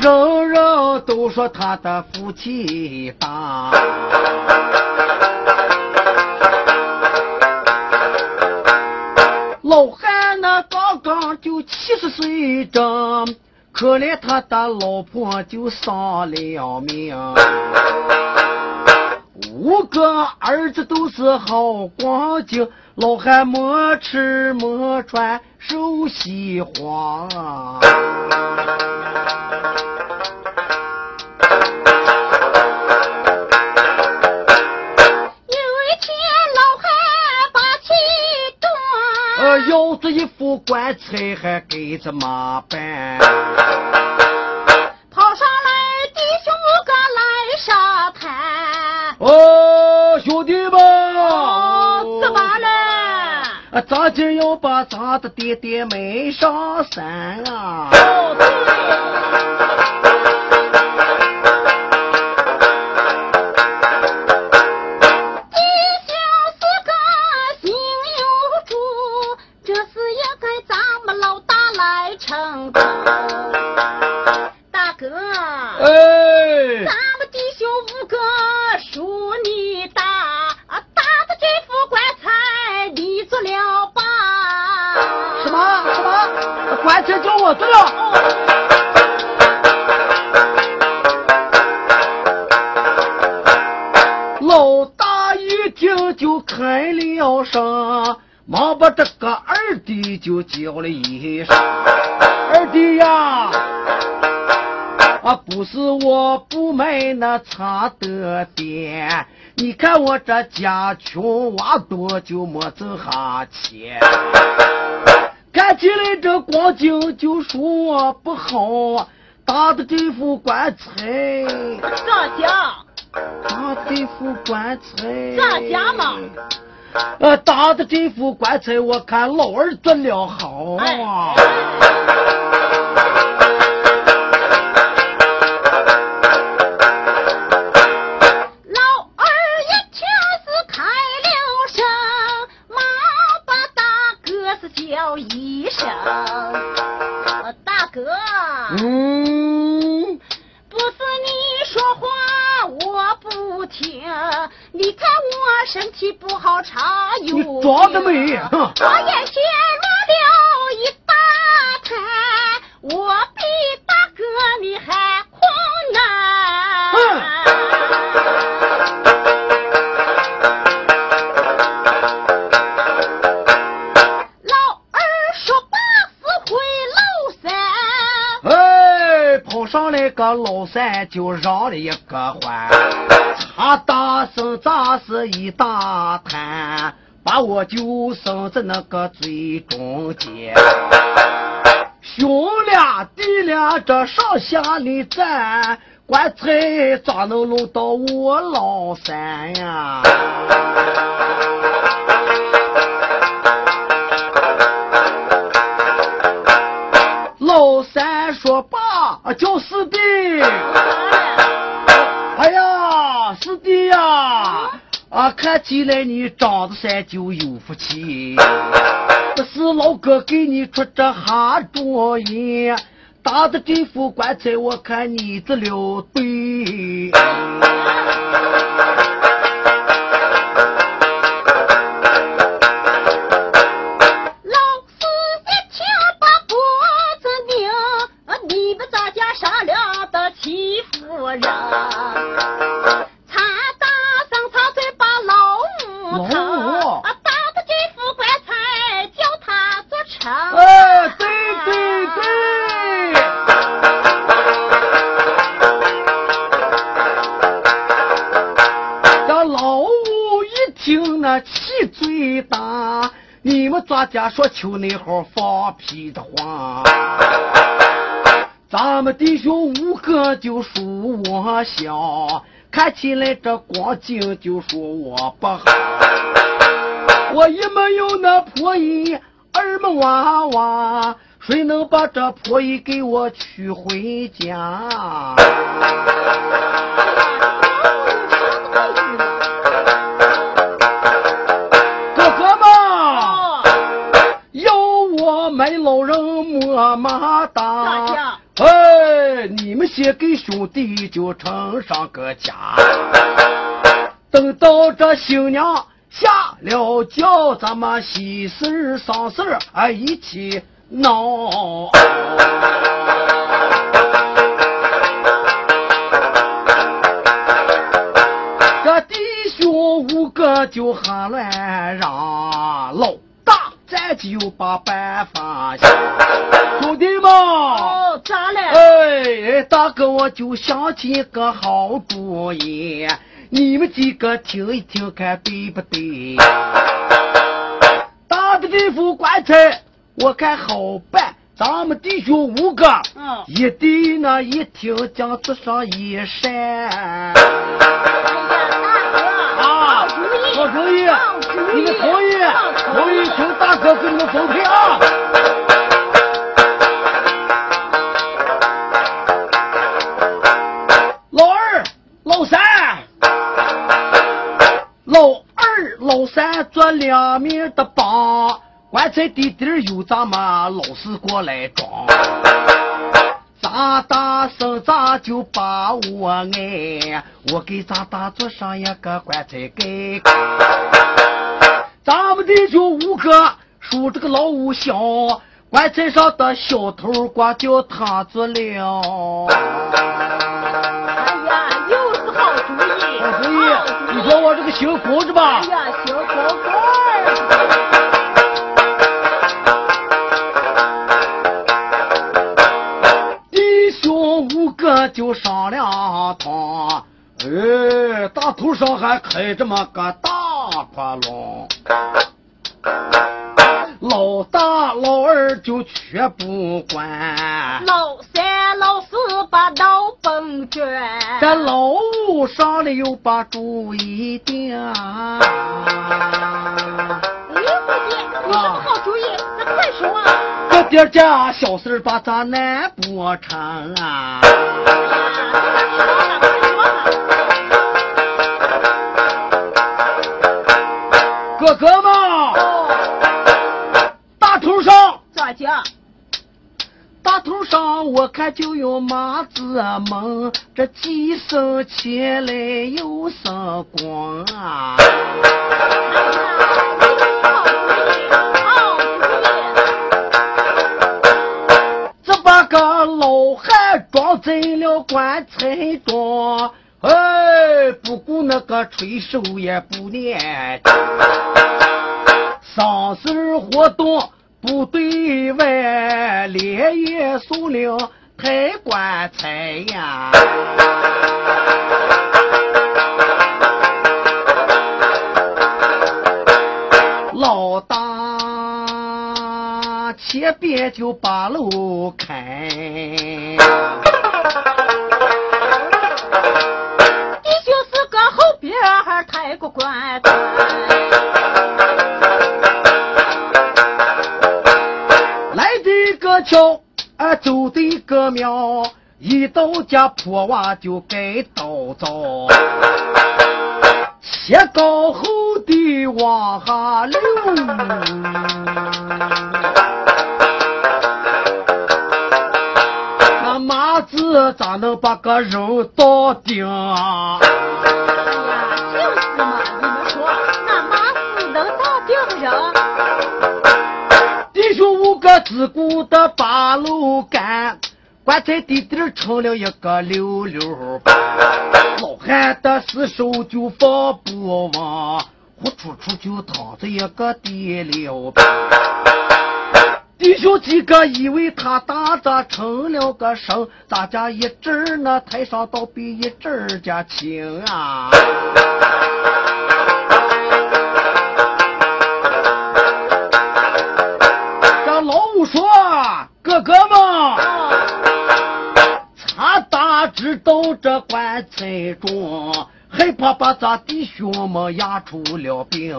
人人都说他的福气大，老汉那刚刚就七十岁整，可怜他的老婆就丧了命，五个儿子都是好光景。老汉没吃没穿受饥荒。要这一副棺材还给怎么办？啊，咱今要把咱的爹爹埋上山啊！哦，开了声，忙把这个二弟就叫了一声：“二弟呀，啊，不是我不买那茶的店，你看我这家穷娃多，就没挣下钱。”看起来这光景就说不好，打的这副棺材咋讲？打这副棺材咋讲嘛？呃，打的这副棺材，我看老二做了好啊。身体不好，查有你装的没？我眼前落了一大滩，我比大哥你还困难。老二说八是回老三，哎，跑上来个老三就让了一个欢。他大声砸是一大滩，把我就生在那个最中间。兄俩弟俩这上下里站，棺材咋能轮到我老三呀？老三说：“爸，叫师弟。”看起来你长得山就有福气，不是老哥给你出这哈主意，打的这副棺材我看你这了对。最大你们咱家说求那号放屁的话，咱们弟兄五个就数我小，看起来这光景就说我不好。我一没有那破衣，二没娃娃，谁能把这破衣给我娶回家？买老人么么哒！哎，你们些给兄弟就成上个家。等到这新娘下了轿，咱们喜事儿丧事儿啊一起闹。这弟兄五个就喊乱嚷，老大咱就把办法想。兄弟们，哦，咋了？哎，大哥，我就想起个好主意，你们几个听一听，看对不对？大的这副棺材，我看好办。咱们弟兄五个，嗯一对呢一听，将桌上一扇。两面的帮，棺材底底有咱们老四过来装。咱大生咱就把我爱，我给咱大做上一个棺材盖。咱们弟兄五个数这个老五小，棺材上的小偷光叫他做了。哎呀，又是好主意，好主意，你说我这个行公是吧哎？呀，小狗狗儿，弟兄五个就商量他，哎，大头上还开这么个大窟窿。老大、老二就全不管，老三、老四把脑崩卷，这老五上来又把主意定。哎，伙计，有什么好主意？那快说啊！这点家小事把咱难不成啊！哥哥头上，我看就有麻子蒙，这几声起来又声光啊！这，把个老汉装在了棺材中，哎，不顾那个吹手也不念，丧事活动不对外，连夜送了抬棺材呀。老大前边就把路开，你就是个后边抬个棺材，的个桥，啊，走的个庙，一到家破瓦就该倒灶，切高后的往下流。那麻子咋能把个人倒顶？哎呀，就是嘛！只顾的把路干，棺材底底成了一个溜溜板。老汉的四手就放不稳，呼出出就躺在一个地溜板。弟兄几个以为他打的成了个声，咱家一阵儿呢抬上倒比一阵儿家轻啊。说：“哥哥们，他大知道这棺材中，害怕把咱弟兄们压出了病。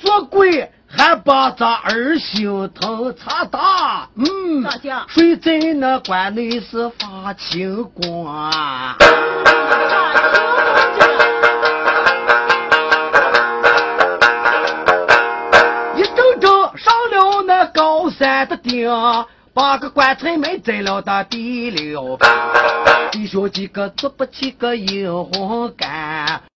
做鬼还把咱儿心疼，他大，嗯睡在那棺内是发青光。”一整整上了那高山的顶，把个棺材埋在了大地里，弟兄几个做不起个银红干。